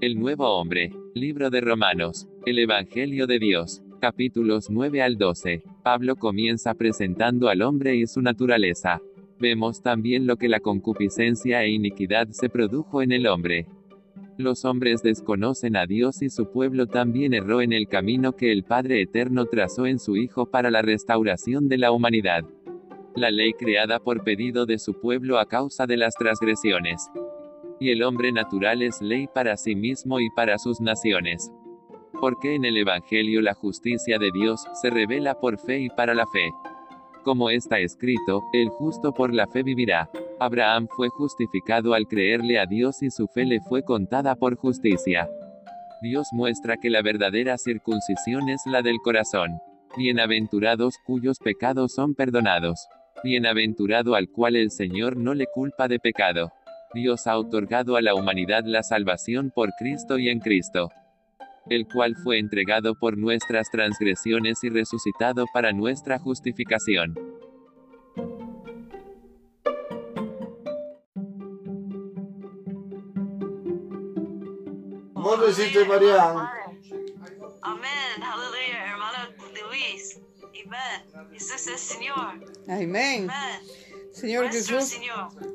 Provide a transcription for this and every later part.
El nuevo hombre. Libro de Romanos. El Evangelio de Dios. Capítulos 9 al 12. Pablo comienza presentando al hombre y su naturaleza. Vemos también lo que la concupiscencia e iniquidad se produjo en el hombre. Los hombres desconocen a Dios y su pueblo también erró en el camino que el Padre Eterno trazó en su Hijo para la restauración de la humanidad. La ley creada por pedido de su pueblo a causa de las transgresiones y el hombre natural es ley para sí mismo y para sus naciones. Porque en el Evangelio la justicia de Dios se revela por fe y para la fe. Como está escrito, el justo por la fe vivirá. Abraham fue justificado al creerle a Dios y su fe le fue contada por justicia. Dios muestra que la verdadera circuncisión es la del corazón. Bienaventurados cuyos pecados son perdonados. Bienaventurado al cual el Señor no le culpa de pecado. Dios ha otorgado a la humanidad la salvación por Cristo y en Cristo, el cual fue entregado por nuestras transgresiones y resucitado para nuestra justificación. ¿Cómo? Amén, aleluya, hermano Luis. Amén. Jesús es Señor. Amén. Amén. Señor Jesús.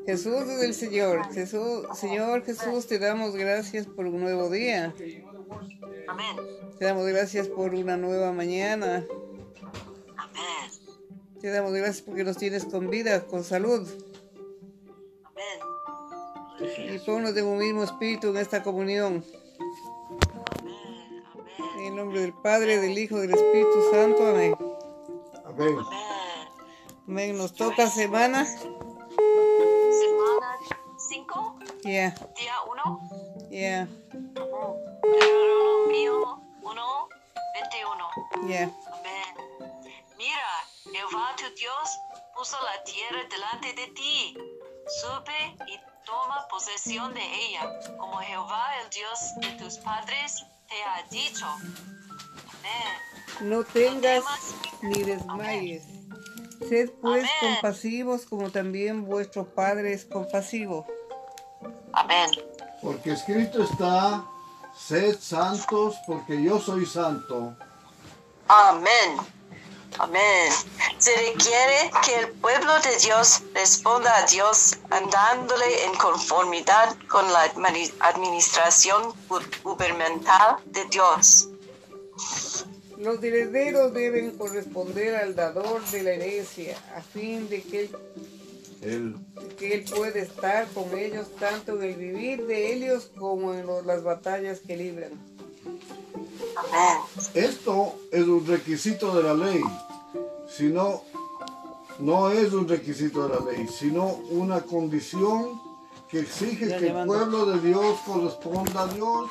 Jesús es el Señor. Jesús, Señor Jesús, te damos gracias por un nuevo día. Amén. Te damos gracias por una nueva mañana. Amén. Te damos gracias porque nos tienes con vida, con salud. Amén. Y ponnos de un mismo espíritu en esta comunión. Amén. En el nombre del Padre, del Hijo, del Espíritu Santo. Amén. Amén. Amén. Nos toca semana. Semana 5, Ya, día 1. ya, Deuteronomio 1, 21. ya. Amén. Mira, Jehová tu Dios puso la tierra delante de ti. Sube y toma posesión de ella, como Jehová el Dios de tus padres te ha dicho. Amén. No tengas ni desmayes. Sed pues Amén. compasivos como también vuestro Padre es compasivo. Amén. Porque escrito está, sed santos porque yo soy santo. Amén. Amén. Se requiere que el pueblo de Dios responda a Dios andándole en conformidad con la admini- administración gu- gubernamental de Dios. Los herederos deben corresponder al dador de la herencia, a fin de que él, que él pueda estar con ellos tanto en el vivir de ellos como en las batallas que libran. Amén. esto es un requisito de la ley, sino no es un requisito de la ley, sino una condición que exige Ya que el pueblo de Dios corresponda a Dios.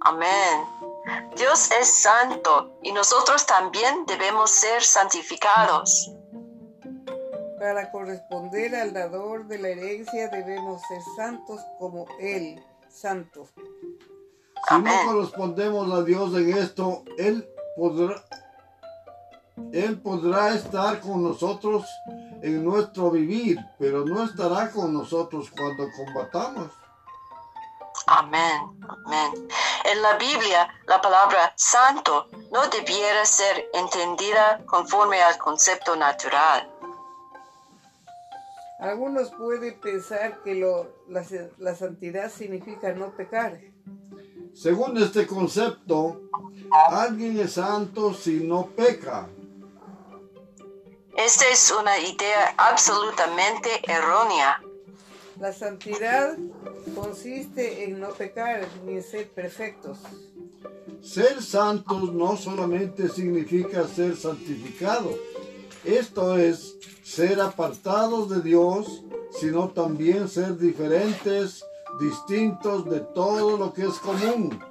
Amén. Dios es santo y nosotros también debemos ser santificados. Para corresponder al dador de la herencia debemos ser santos como Él, santo. Si Amén. no correspondemos a Dios en esto, Él podrá, Él podrá estar con nosotros en nuestro vivir, pero no estará con nosotros cuando combatamos. Amén. Amén. En la Biblia, la palabra santo no debiera ser entendida conforme al concepto natural. Algunos pueden pensar que lo- la, la santidad significa no pecar. Según este concepto, alguien es santo si no peca. Esta es una idea absolutamente errónea. La santidad consiste en no pecar ni en ser perfectos. Ser santos no solamente significa ser santificados, esto es ser apartados de Dios, sino también ser diferentes, distintos de todo lo que es común.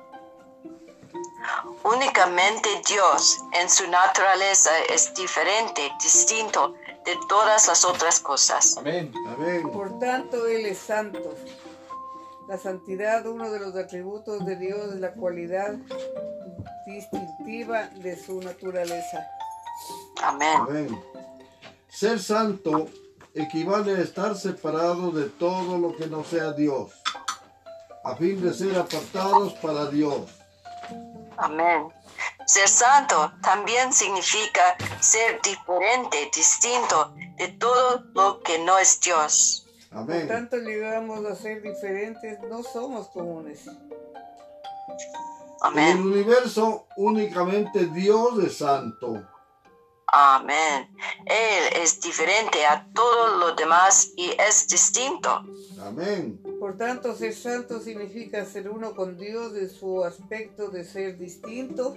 Únicamente Dios en su naturaleza es diferente, distinto de todas las otras cosas. Amén. Amén. Por tanto, Él es santo. La santidad, uno de los atributos de Dios, es la cualidad distintiva de su naturaleza. Amén. Amén. Ser santo equivale a estar separado de todo lo que no sea Dios. a fin de ser apartados para Dios. Amén. Ser santo también significa ser diferente, distinto de todo lo que no es Dios. Por Amén. tanto, llegamos a ser diferentes, no somos comunes. En el Amén. universo únicamente Dios es santo. Amén. Él es diferente a todo lo demás y es distinto. Amén. Por tanto, ser santo significa ser uno con Dios de su aspecto de ser distinto.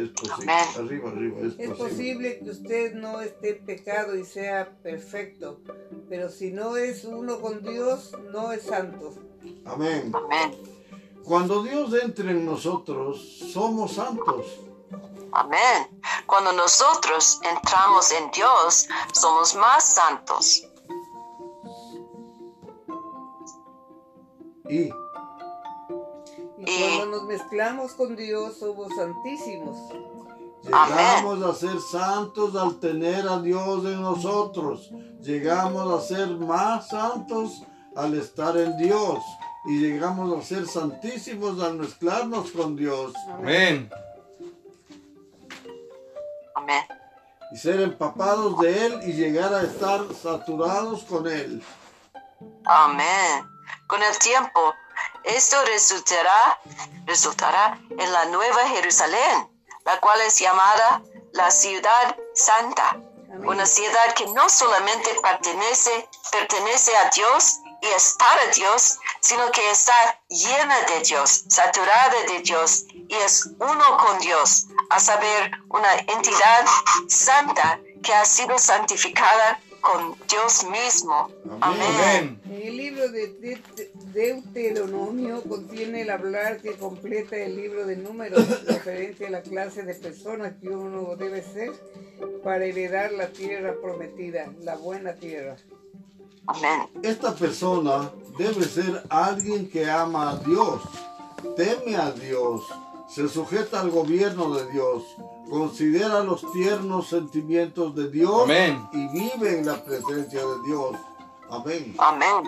Es posible. Amén. Arriba, arriba, es, Es posible. posible que usted no esté en pecado y sea perfecto, pero si no es uno con Dios, no es santo. Amén. Amén. Cuando Dios entra en nosotros, somos santos. Amén. Cuando nosotros entramos en Dios, somos más santos. Y Y Y- cuando nos mezclamos con Dios, somos santísimos. llegamos a ser santos al tener a Dios en nosotros. Llegamos a ser más santos al estar en Dios. Y llegamos a ser santísimos al mezclarnos con Dios. Amén. Amén. Y ser empapados de Él y llegar a estar saturados con Él. Amén. Con el tiempo, esto resultará, resultará en la nueva Jerusalén, la cual es llamada la ciudad santa. Amén. Una ciudad que no solamente pertenece, pertenece a Dios y es para Dios, sino que está llena de Dios, saturada de Dios y es uno con Dios, a saber, una entidad santa que ha sido santificada con Dios mismo. Amén. Amén. Amén. En el libro de De- Deuteronomio contiene el hablar que completa el libro de números referente a la clase de personas que uno debe ser para heredar la tierra prometida, la buena tierra. Amén. Esta persona debe ser alguien que ama a Dios, teme a Dios, se sujeta al gobierno de Dios, considera los tiernos sentimientos de Dios Amén. y vive en la presencia de Dios. Amén. Amén.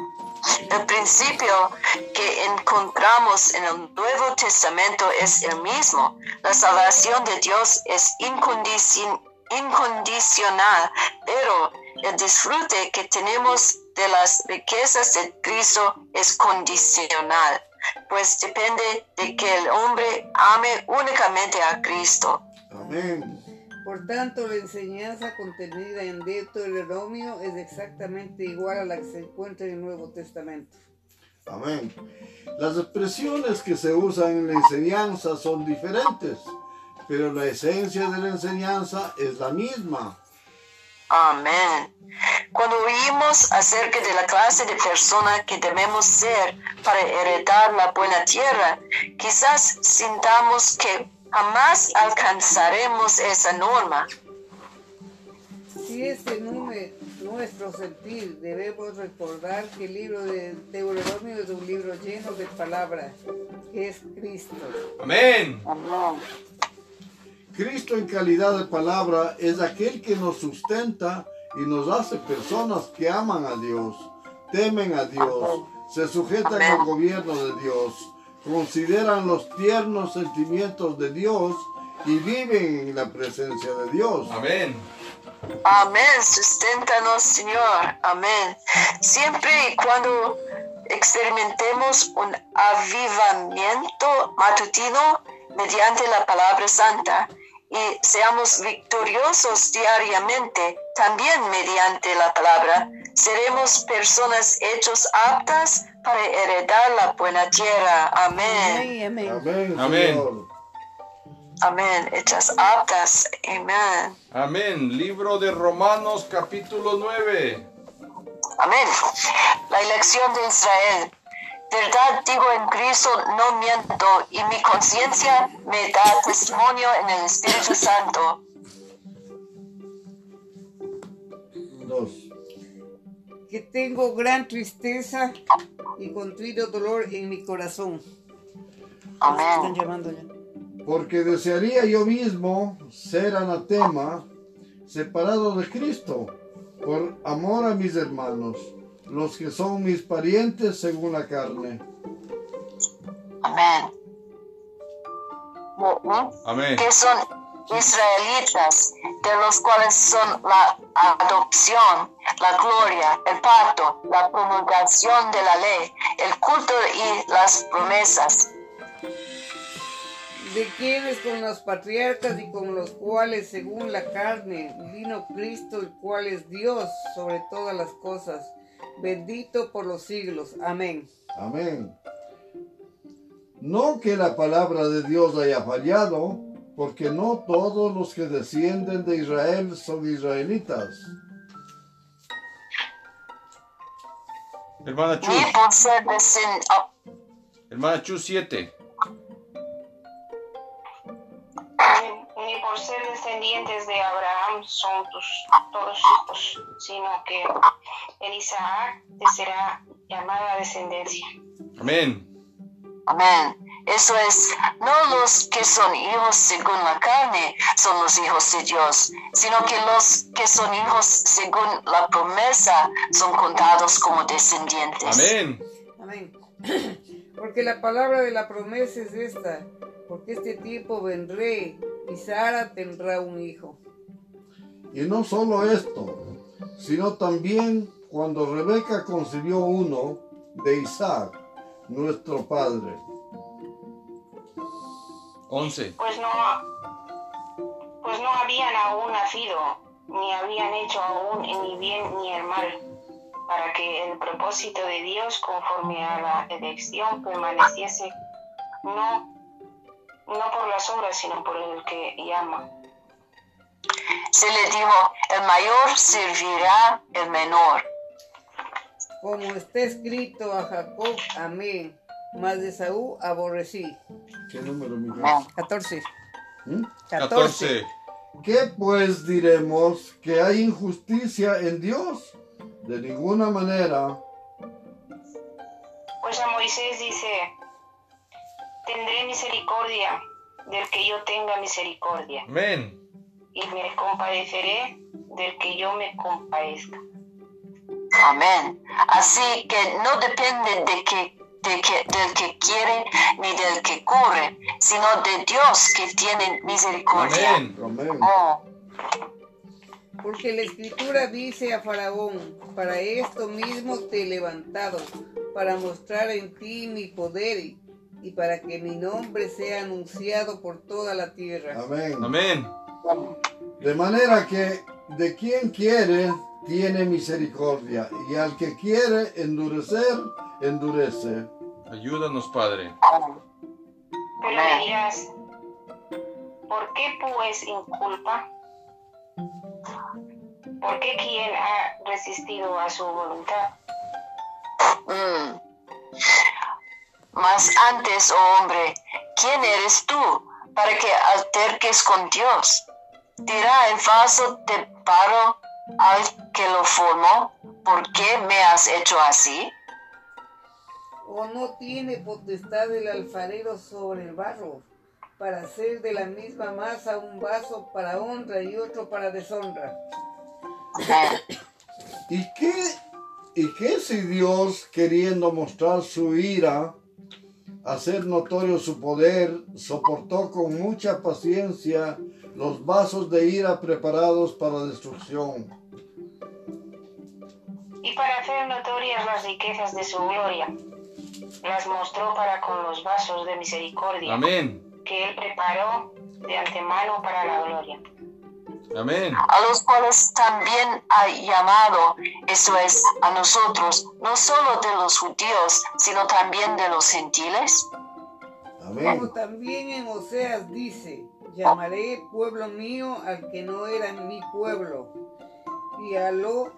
El principio que encontramos en el Nuevo Testamento es el mismo. La salvación de Dios es incondicion- incondicional, pero el disfrute que tenemos de las riquezas de Cristo es condicional, pues depende de que el hombre ame únicamente a Cristo. Amén. Por tanto, la enseñanza contenida en Deuteronomio es exactamente igual a la que se encuentra en el Nuevo Testamento. Amén. Las expresiones que se usan en la enseñanza son diferentes, pero la esencia de la enseñanza es la misma. Amén. Cuando oímos acerca de la clase de persona que debemos ser para heredar la buena tierra, quizás sintamos que jamás alcanzaremos esa norma. Si este no es nuestro sentir, debemos recordar que el libro de Deuteronomio es un libro lleno de palabras, que es Cristo. Amén. Amén. Cristo en calidad de palabra es aquel que nos sustenta y nos hace personas que aman a Dios, temen a Dios, se sujetan Amén. al gobierno de Dios, consideran los tiernos sentimientos de Dios y viven en la presencia de Dios. Amén. Amén. Susténtanos, Señor. Amén. Siempre y cuando experimentemos un avivamiento matutino mediante la palabra santa y seamos victoriosos diariamente también mediante la palabra, seremos personas hechos aptas para heredar la buena tierra. Amén. Amén, amén. Amén. Hechas aptas. Amén. Amén. Libro de Romanos capítulo 9. Amén. La elección de Israel. Verdad digo en Cristo, no miento, y mi conciencia me da testimonio en el Espíritu Santo. Dos. Que tengo gran tristeza y contrito dolor en mi corazón. Están Amén. llamando ya. Porque desearía yo mismo ser anatema, separado de Cristo, por amor a mis hermanos, los que son mis parientes según la carne. Amén. Amén. Que son israelitas, de los cuales son la adopción, la gloria, el pacto, la promulgación de la ley, el culto y las promesas. de quienes con los patriarcas y con los cuales, según la carne, vino Cristo, el cual es Dios sobre todas las cosas, bendito por los siglos. Amén. Amén. No que la palabra de Dios haya fallado, porque no todos los que descienden de Israel son israelitas. Hermana Chu. Ni por ser descend- Hermana Chu 7. ni, ni por ser descendientes de Abraham son tus todos hijos, sino que en Isaac te será llamada descendencia. Amén. Amén. Eso es, no los que son hijos según la carne son los hijos de Dios, sino que los que son hijos según la promesa son contados como descendientes. Amén. Amén. Porque la palabra de la promesa es esta, porque este tiempo vendré y Sara tendrá un hijo. Y no solo esto, sino también cuando Rebeca concibió uno de Isaac, nuestro padre. 11. Pues no, pues no habían aún nacido, ni habían hecho aún ni bien ni el mal, para que el propósito de Dios conforme a la elección permaneciese no, no por las obras, sino por el que llama. Se le dijo, el mayor servirá el menor. Como está escrito a Jacob, amé, mas de Saúl aborrecí. ¿Qué número, Miguel? Amén. 14. ¿Mm? 14. ¿Qué pues diremos que hay injusticia en Dios? De ninguna manera. Pues a Moisés dice, tendré misericordia del que yo tenga misericordia, Amén. y me compadeceré del que yo me compadezca. Amén. Así que no depende de que, de que- del que quiere ni del que corre, sino de Dios que tiene misericordia. Amén. Amén. Oh, Porque la escritura dice a Faraón, para esto mismo te he levantado, para mostrar en ti mi poder y, para que mi nombre sea anunciado por toda la tierra. Amén. Amén. De manera que de quien quiere, tiene misericordia. Y al que quiere endurecer, endurece. Ayúdanos, Padre. Pero dirás, ¿por qué pues inculpa? ¿Por qué quien ha resistido a su voluntad? mm. Mas antes, oh hombre, ¿quién eres tú para que alterques con Dios? Dirá el falso te paro al que lo formó, ¿por qué me has hecho así? ¿O no tiene potestad el alfarero sobre el barro, para hacer de la misma masa un vaso para honra y otro para deshonra? ¿Y qué, ¿Y qué si Dios, queriendo mostrar su ira, hacer notorio su poder, soportó con mucha paciencia los vasos de ira preparados para destrucción? Y para hacer notorias las riquezas de su gloria, las mostró para con los vasos de misericordia Amén. que él preparó de antemano para la gloria. Amén. a los cuales también ha llamado, eso es, a nosotros, no solo de los judíos, sino también de los gentiles. Amén. Como también en Oseas dice, llamaré pueblo mío al que no era mi pueblo, y a lo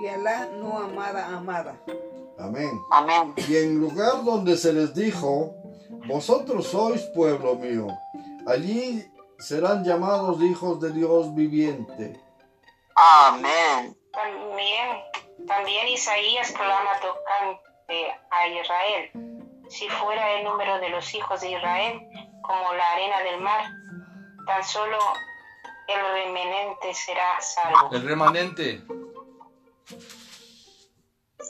y a la no amada amada. Amén. Amén. Y en lugar donde se les dijo, vosotros sois pueblo mío, allí serán llamados hijos de Dios viviente. Amén. También, también Isaías clama tocante a Israel. Si fuera el número de los hijos de Israel como la arena del mar, tan solo el remanente será salvo. El remanente.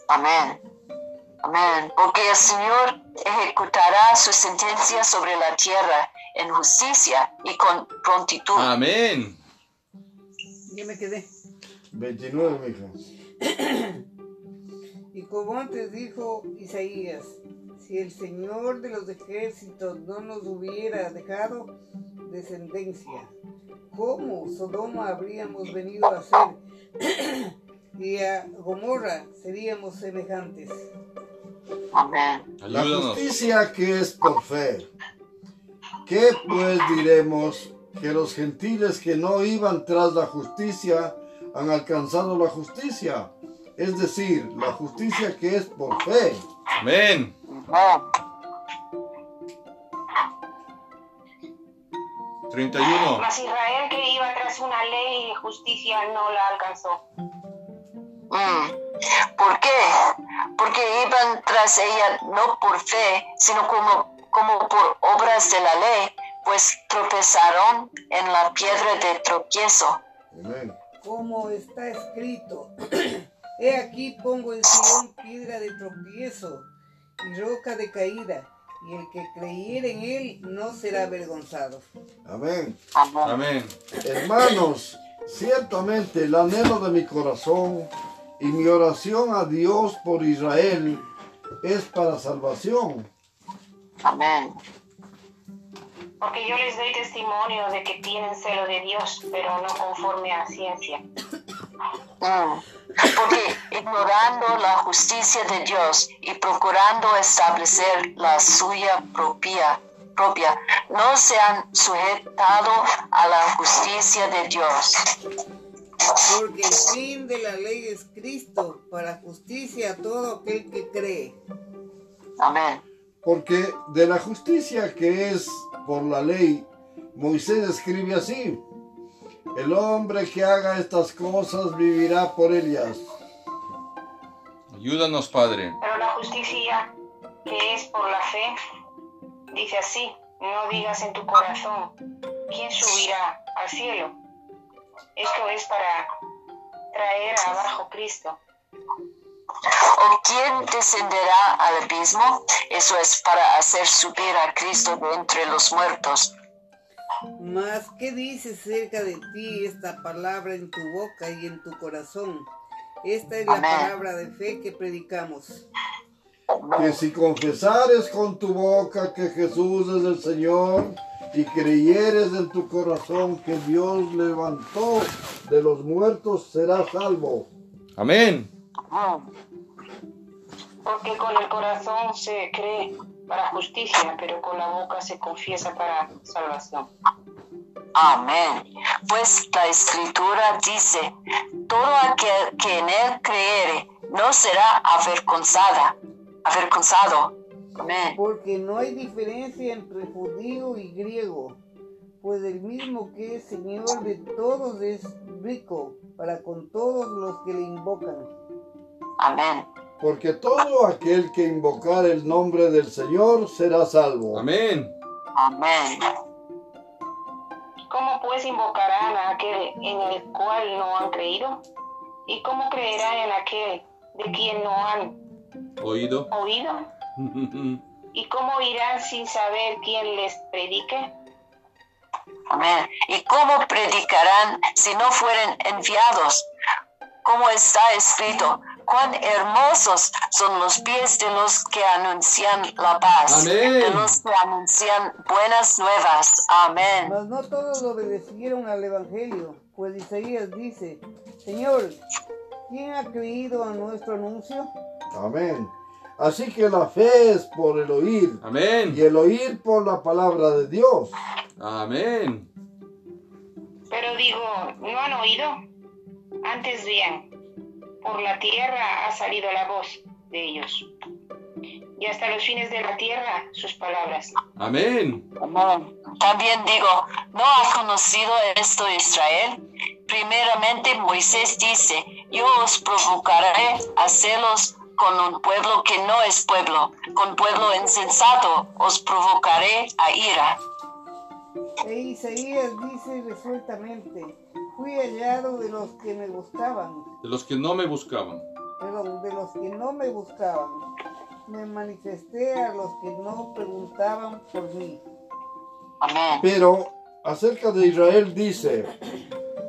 Amén. Amén. Porque el Señor ejecutará su sentencia sobre la tierra en justicia y con prontitud. Amén. Ya me quedé. 29, mija. Y como antes dijo Isaías, si el Señor de los ejércitos no nos hubiera dejado descendencia, ¿cómo Sodoma habríamos venido a ser? y a Gomorra seríamos semejantes. Amén. La justicia que es por fe. ¿Qué pues diremos que los gentiles que no iban tras la justicia han alcanzado la justicia? Es decir, la justicia que es por fe. Amén. Amén. 31. Mas Israel que iba tras una ley de justicia no la alcanzó. Mm. ¿Por qué? Porque iban tras ella no por fe, sino como, como por obras de la ley, pues tropezaron en la piedra de tropiezo. Amén. Como está escrito, he aquí pongo en Sion piedra de tropiezo y roca de caída, y el que creyere en él no será avergonzado. Amén. Amén. Amén. Hermanos, ciertamente el anhelo de mi corazón y mi oración a Dios por Israel es para salvación. Amén. Porque yo les doy testimonio de que tienen celo de Dios, pero no conforme a ciencia. Mm. Porque ignorando la justicia de Dios y procurando establecer la suya propia, propia, no se han sujetado a la justicia de Dios. Porque el fin de la ley es Cristo, para justicia a todo aquel que cree. Amén. Porque de la justicia que es por la ley, Moisés escribe así. El hombre que haga estas cosas vivirá por ellas. Ayúdanos, Padre. Pero la justicia que es por la fe, dice así, no digas en tu corazón, ¿quién subirá al cielo? Esto es para traer abajo Cristo. ¿O quién descenderá al abismo? Eso es para hacer subir a Cristo de entre los muertos. Mas, ¿qué dice cerca de ti esta palabra en tu boca y en tu corazón? Esta es la Amén. palabra de fe que predicamos. Que si confesares con tu boca que Jesús es el Señor y creyeres en tu corazón que Dios levantó de los muertos, serás salvo. Amén. Porque con el corazón se cree para justicia, pero con la boca se confiesa para salvación. Amén. Pues la escritura dice, todo aquel que en él creyere no será avergonzada, avergonzado. Amén. Porque no hay diferencia entre judío y griego, pues el mismo que es Señor de todos es rico para con todos los que le invocan. Amén. Porque todo aquel que invocar el nombre del Señor será salvo. Amén. Amén. ¿Cómo pues invocarán a aquel en el cual no han creído? ¿Y cómo creerán en aquel de quien no han Oído. oído? ¿Y cómo irán sin saber quién les predique? Amén. ¿Y cómo predicarán si no fueren enviados? Como está escrito, cuán hermosos son los pies de los que anuncian la paz, Amén. de los que anuncian buenas nuevas. Amén. Mas no todos obedecieron al Evangelio, pues Isaías dice, Señor, ¿quién ha creído a nuestro anuncio? Amén. Así que la fe es por el oír y Amén. el oír por la palabra de Dios. Amén. Pero digo, ¿no han oído? Antes bien, por la tierra ha salido la voz de ellos. Y hasta los fines de la tierra sus palabras. Amén. Amén. También digo, ¿no ha conocido esto Israel? Primeramente Moisés dice, yo os provocaré a celos con un pueblo que no es pueblo, con pueblo insensato os provocaré a ira. E Isaías dice resueltamente, fui hallado de los que me buscaban, De los que no me buscaban. perdón, de los que no me buscaban. Me manifesté a los que no preguntaban por mí. Amén. Pero acerca de Israel dice,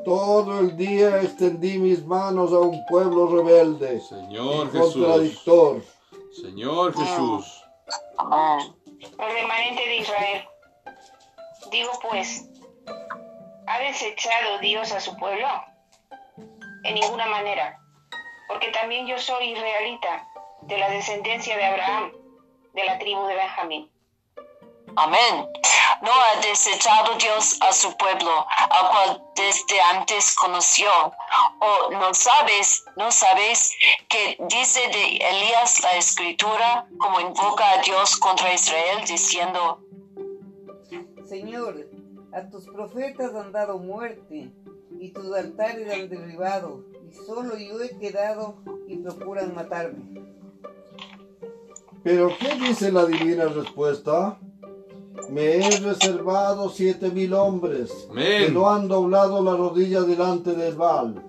todo el día extendí mis manos a un pueblo rebelde Señor y Jesús. contradictor. Señor Jesús. Amén. El remanente de Israel. Digo pues, ¿ha desechado Dios a su pueblo? En ninguna manera, porque también yo soy israelita, de la descendencia de Abraham, de la tribu de Benjamín. Amén. No ha desechado Dios a su pueblo, al cual desde antes conoció. O no sabes, no sabéis que dice de Elías la escritura, como invoca a Dios contra Israel, diciendo, Señor, a tus profetas han dado muerte y tus altares han derribado, y solo yo he quedado y procuran matarme. Pero ¿qué dice la divina respuesta? Me he reservado siete mil hombres Amén. que no han doblado la rodilla delante del Baal.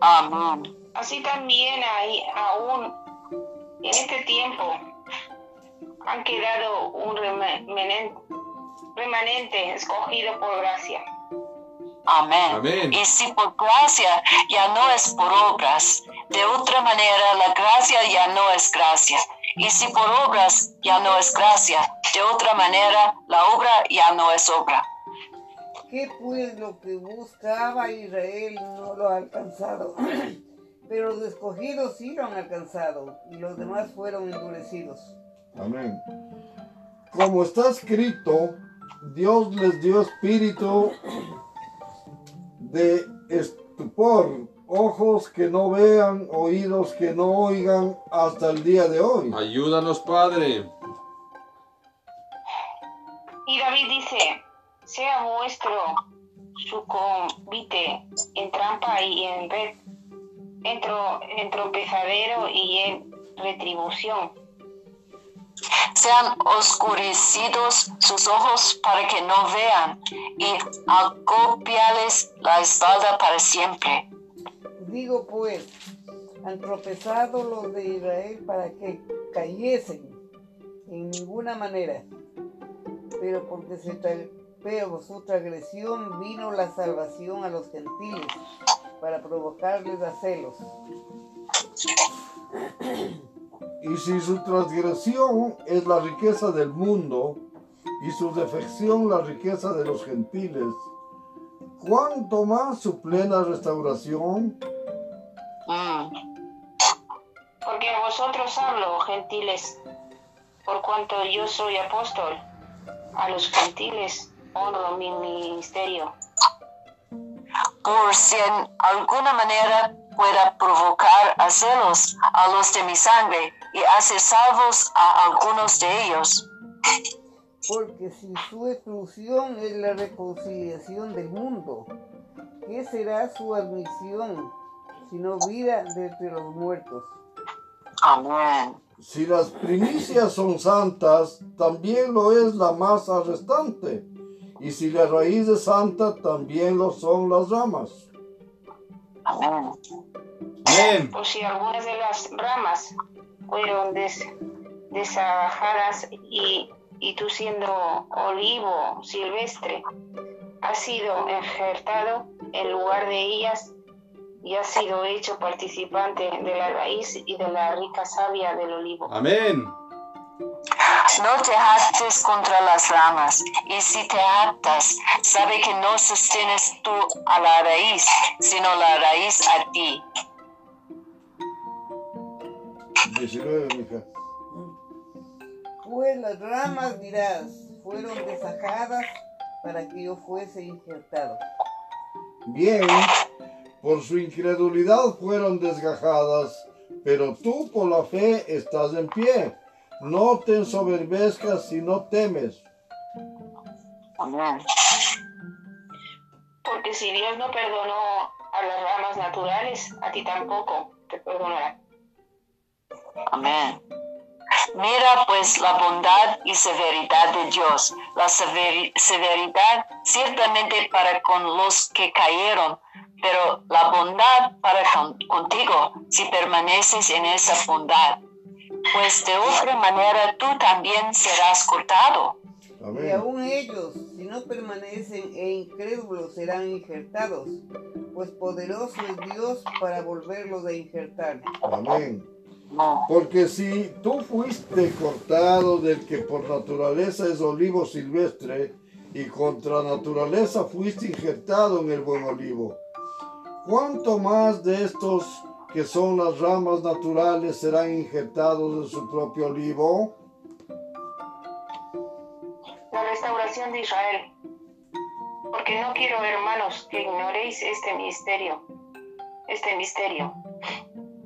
Amén. Así también hay aún en este tiempo han quedado un remenen- remanente escogido por gracia. Amén. Amén. Y si por gracia ya no es por obras, de otra manera la gracia ya no es gracia. Y si por obras ya no es gracia, de otra manera la obra ya no es obra. ¿Qué pues lo que buscaba Israel no lo ha alcanzado? Pero los escogidos sí lo han alcanzado y los demás fueron endurecidos. Amén. Como está escrito, Dios les dio espíritu de estupor, ojos que no vean, oídos que no oigan hasta el día de hoy. Ayúdanos, Padre. Y David dice, sea vuestro su convite en trampa y en red, en, tro- en tropezadero y en retribución. Sean oscurecidos sus ojos para que no vean y acopiales la espalda para siempre. Digo pues, han tropezado los de Israel para que cayesen en ninguna manera. Pero porque se pero su transgresión vino la salvación a los gentiles para provocarles a celos. Y si su transgresión es la riqueza del mundo y su defección la riqueza de los gentiles, ¿cuánto más su plena restauración? Mm. Porque a vosotros hablo, gentiles, por cuanto yo soy apóstol, a los gentiles honro mi ministerio. por si en alguna manera pueda provocar a celos a los de mi sangre y hacer salvos a algunos de ellos. Porque si su exclusión es la reconciliación del mundo, ¿qué será su admisión sino vida de entre los muertos? Amén. Si las primicias son santas, también lo es la masa restante. Y si la raíz es santa, también lo son las ramas. Amén. Amén. O si algunas de las ramas fueron des- desajadas y, y tú siendo olivo silvestre, has sido injertado en lugar de ellas y has sido hecho participante de la raíz y de la rica savia del olivo. Amén. No te jactes contra las ramas, y si te jactas, sabe que no sostienes tú a la raíz, sino la raíz a ti. 19, mija. Pues las ramas, dirás, fueron desajadas para que yo fuese injertado. Bien, por su incredulidad fueron desgajadas, pero tú por la fe estás en pie. No te ensoberbezcas si no temes. Amén. Porque si Dios no perdonó a las ramas naturales, a ti tampoco te perdonará. Amén. Mira pues la bondad y severidad de Dios, la severi- severidad ciertamente para con los que cayeron, pero la bondad para con- contigo si permaneces en esa bondad. Pues de otra manera tú también serás cortado. Y Amén. aún ellos, si no permanecen e incrédulos, serán injertados, pues poderoso es Dios para volverlos a injertar. Amén. Porque si tú fuiste cortado del que por naturaleza es olivo silvestre y contra naturaleza fuiste injertado en el buen olivo, ¿cuánto más de estos que son las ramas naturales serán injertados en su propio olivo? la restauración de Israel. Porque no quiero, hermanos, que ignoréis este misterio, este misterio,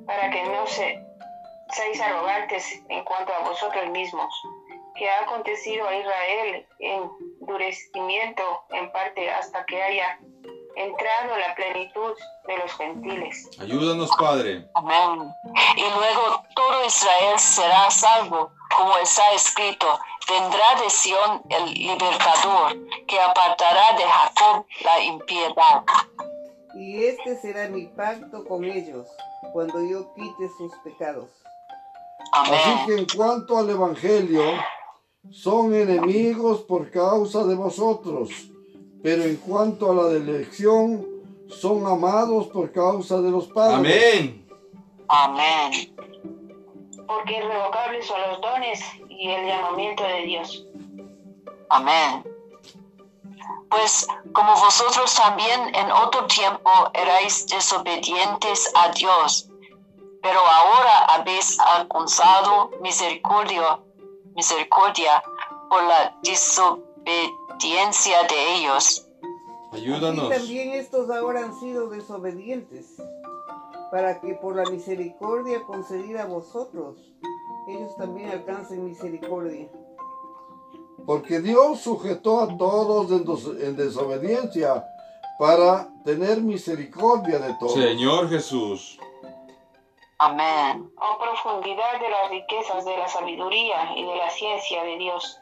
para que no se, seáis arrogantes en cuanto a vosotros mismos, que ha acontecido a Israel endurecimiento en parte hasta que haya entrado la plenitud de los gentiles. Ayúdanos, Padre. Amén. Y luego todo Israel será salvo, como está escrito, vendrá de Sión el libertador, que apartará de Jacob la impiedad. Y este será mi pacto con ellos, cuando yo quite sus pecados. Así que en cuanto al Evangelio, son enemigos por causa de vosotros, pero en cuanto a la elección, son amados por causa de los padres. Amén. Amén. Porque irrevocables son los dones y el llamamiento de Dios. Amén. Pues como vosotros también en otro tiempo erais desobedientes a Dios, pero ahora habéis alcanzado misericordia, misericordia por la desobediencia de ellos. Así Ayúdanos. también estos ahora han sido desobedientes, para que por la misericordia concedida a vosotros, ellos también alcancen misericordia. Porque Dios sujetó a todos en, dos- en desobediencia para tener misericordia de todos. Señor Jesús. Amén. Oh profundidad de las riquezas de la sabiduría y de la ciencia de Dios.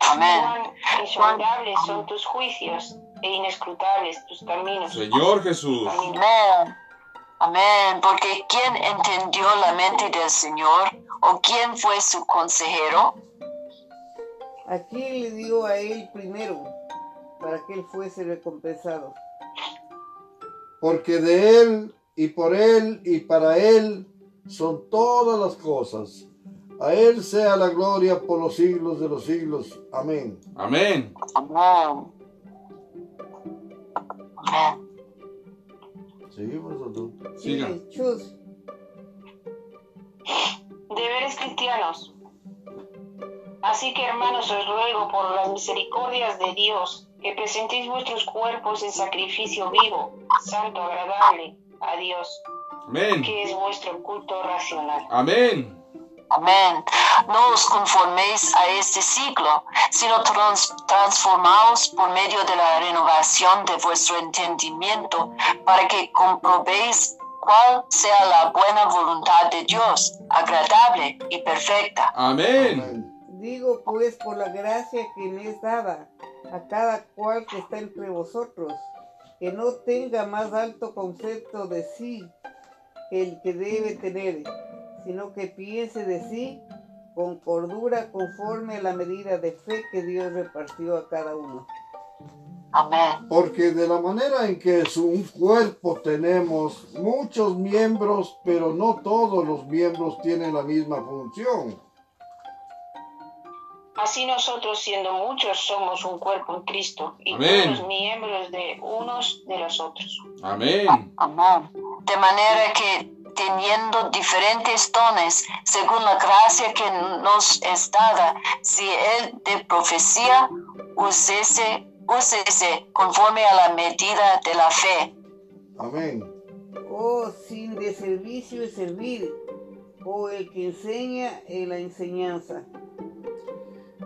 Amén. Cuán insondables son tus juicios e inescrutables tus caminos. Señor Jesús. Amén. Amén. Porque ¿quién entendió la mente del Señor? ¿O quién fue su consejero? ¿A quién le dio a él primero, para que él fuese recompensado? Porque de Él y por Él y para Él son todas las cosas. A Él sea la gloria por los siglos de los siglos. Amén. Amén. Amén. Amén. Seguimos, doctor. Siga. Deberes cristianos. Así que hermanos os ruego por las misericordias de Dios que presentéis vuestros cuerpos en sacrificio vivo, santo, agradable a Dios, Amén. que es vuestro culto racional. Amén. Amén. No os conforméis a este siglo, sino trans- transformaos por medio de la renovación de vuestro entendimiento, para que comprobéis cuál sea la buena voluntad de Dios, agradable y perfecta. Amén. Amén. Digo pues por la gracia que me es dada a cada cual que está entre vosotros, que no tenga más alto concepto de sí que el que debe tener, sino que piense de sí con cordura conforme a la medida de fe que Dios repartió a cada uno. Amén. Porque de la manera en que es un cuerpo tenemos muchos miembros, pero no todos los miembros tienen la misma función. Así nosotros, siendo muchos, somos un cuerpo en Cristo y Amén. todos miembros de unos de los otros. Amén. Amén. De manera que teniendo diferentes dones, según la gracia que nos es dada, si él de profecía, úsese, úsese conforme a la medida de la fe. Amén. O sin de servicio es servir, o el que enseña en la enseñanza.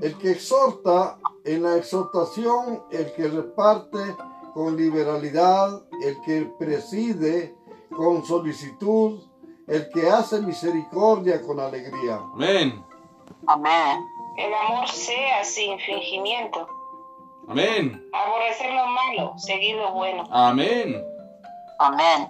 El que exhorta en la exhortación, el que reparte con liberalidad, el que preside con solicitud, el que hace misericordia con alegría. Amén. Amén. El amor sea sin fingimiento. Amén. Aborrecer lo malo, seguir lo bueno. Amén. Amén.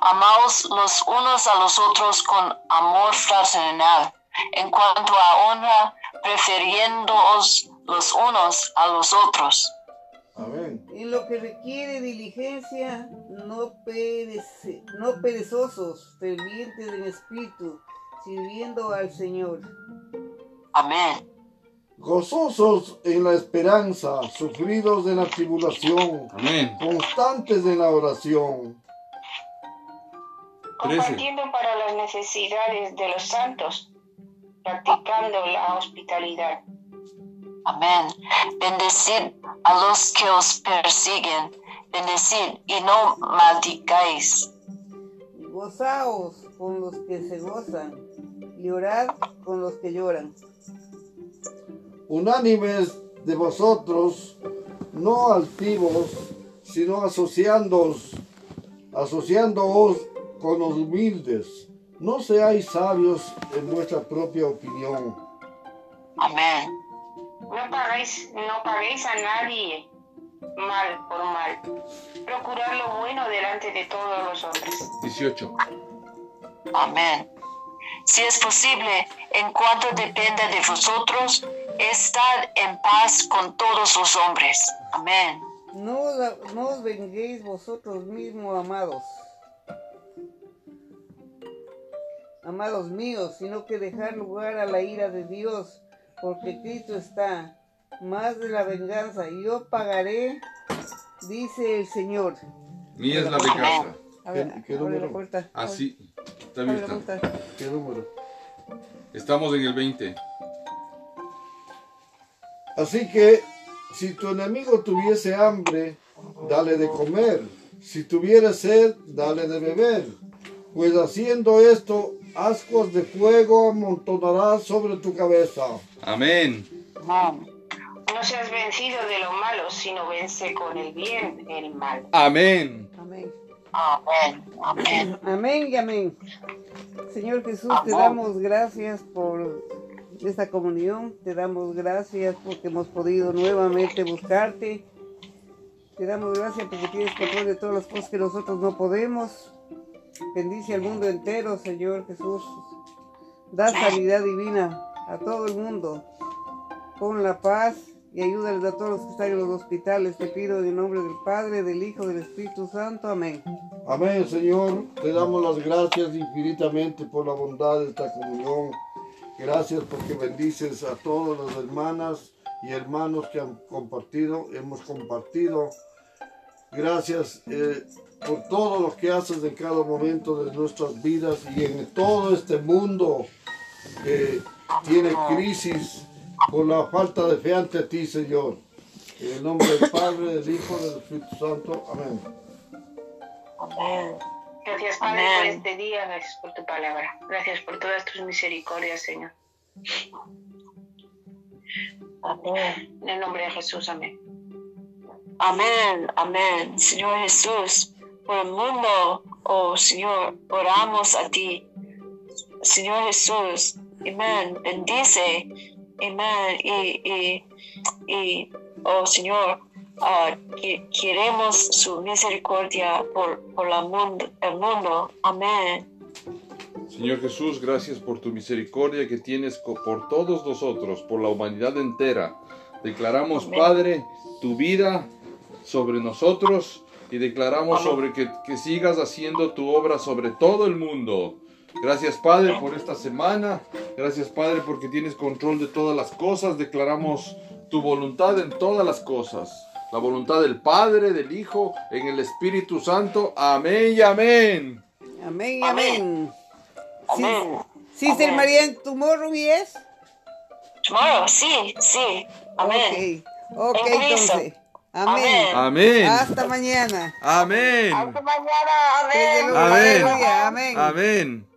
Amaos los unos a los otros con amor fraternal, en cuanto a honra, prefiriéndoos los unos a los otros. Amén. En lo que requiere diligencia, no, perece- no perezosos, fervientes en espíritu, sirviendo al Señor. Amén. Gozosos en la esperanza, sufridos en la tribulación, Amén. constantes en la oración. Compartiendo para las necesidades de los santos, practicando la hospitalidad. Amén. Bendecid a los que os persiguen. Bendecid y no maldigáis. Gozaos con los que se gozan, y orad con los que lloran. Unánimes de vosotros, no altivos, sino asociándoos, asociándoos con los humildes. No seáis sabios en vuestra propia opinión. Amén. No paguéis, no paguéis a nadie mal por mal. Procurad lo bueno delante de todos los hombres. 18. Amén. Si es posible, en cuanto dependa de vosotros, estad en paz con todos los hombres. Amén. No, os- no os venguéis vosotros mismos, amados. Amados míos, sino que dejar lugar a la ira de Dios, porque Cristo está más de la venganza. y Yo pagaré, dice el Señor. Mía es la venganza. A ver, ¿Qué- qué la número? puerta. Así. Bien. la está. puerta. ¿Qué número? Estamos en el 20. Así que si tu enemigo tuviese hambre, dale de comer. Si tuviera sed, dale de beber. Pues haciendo esto, ascuas de fuego amontonarás sobre tu cabeza. Amén. Amén. No seas vencido de lo malo, sino vence con el bien el mal. Amén. Amén. Amén. Amén. Amén y amén. Señor Jesús, te damos gracias por esta comunión, te damos gracias porque hemos podido nuevamente buscarte. Te damos gracias porque tienes control de todas las cosas que nosotros no podemos. Bendice al mundo entero, Señor Jesús. Da sanidad divina a todo el mundo. Pon la paz y ayúdales a todos los que están en los hospitales. Te pido en el nombre del Padre, del Hijo, del Espíritu Santo. Amén. Amén, Señor. Te damos las gracias infinitamente por la bondad de esta comunión. Gracias porque bendices a todas las hermanas y hermanos que han compartido, hemos compartido. Gracias eh, por todo lo que haces en cada momento de nuestras vidas y en todo este mundo que tiene crisis por la falta de fe ante ti, Señor. En el nombre del Padre, del Hijo, del Espíritu Santo. Amén. Amén. Gracias, Padre, por este día. Gracias por tu palabra. Gracias por todas tus misericordias, Señor. Amén. En el nombre de Jesús, amén. Amén, amén. Señor Jesús, por el mundo, oh Señor, oramos a ti. Señor Jesús, amén. Bendice, amén. Y, y, y oh Señor, ah, que- queremos su misericordia por, por la mundo, el mundo. Amén. Señor Jesús, gracias por tu misericordia que tienes por todos nosotros, por la humanidad entera. Declaramos, Amén. Padre, tu vida sobre nosotros y declaramos sobre que, que sigas haciendo tu obra sobre todo el mundo. Gracias, Padre, por esta semana. Gracias, Padre, porque tienes control de todas las cosas. Declaramos tu voluntad en todas las cosas. La voluntad del Padre, del Hijo, en el Espíritu Santo. Amén y amén. Amén y Amén. amén. Amén. Sister Amén. Marian, tomorrow yes? Tomorrow, sí, sí. Amén. Ok, ok, En Cristo. entonces. Amén. Amén. Hasta mañana. Amén. Hasta mañana. Amén. Amén. Amén.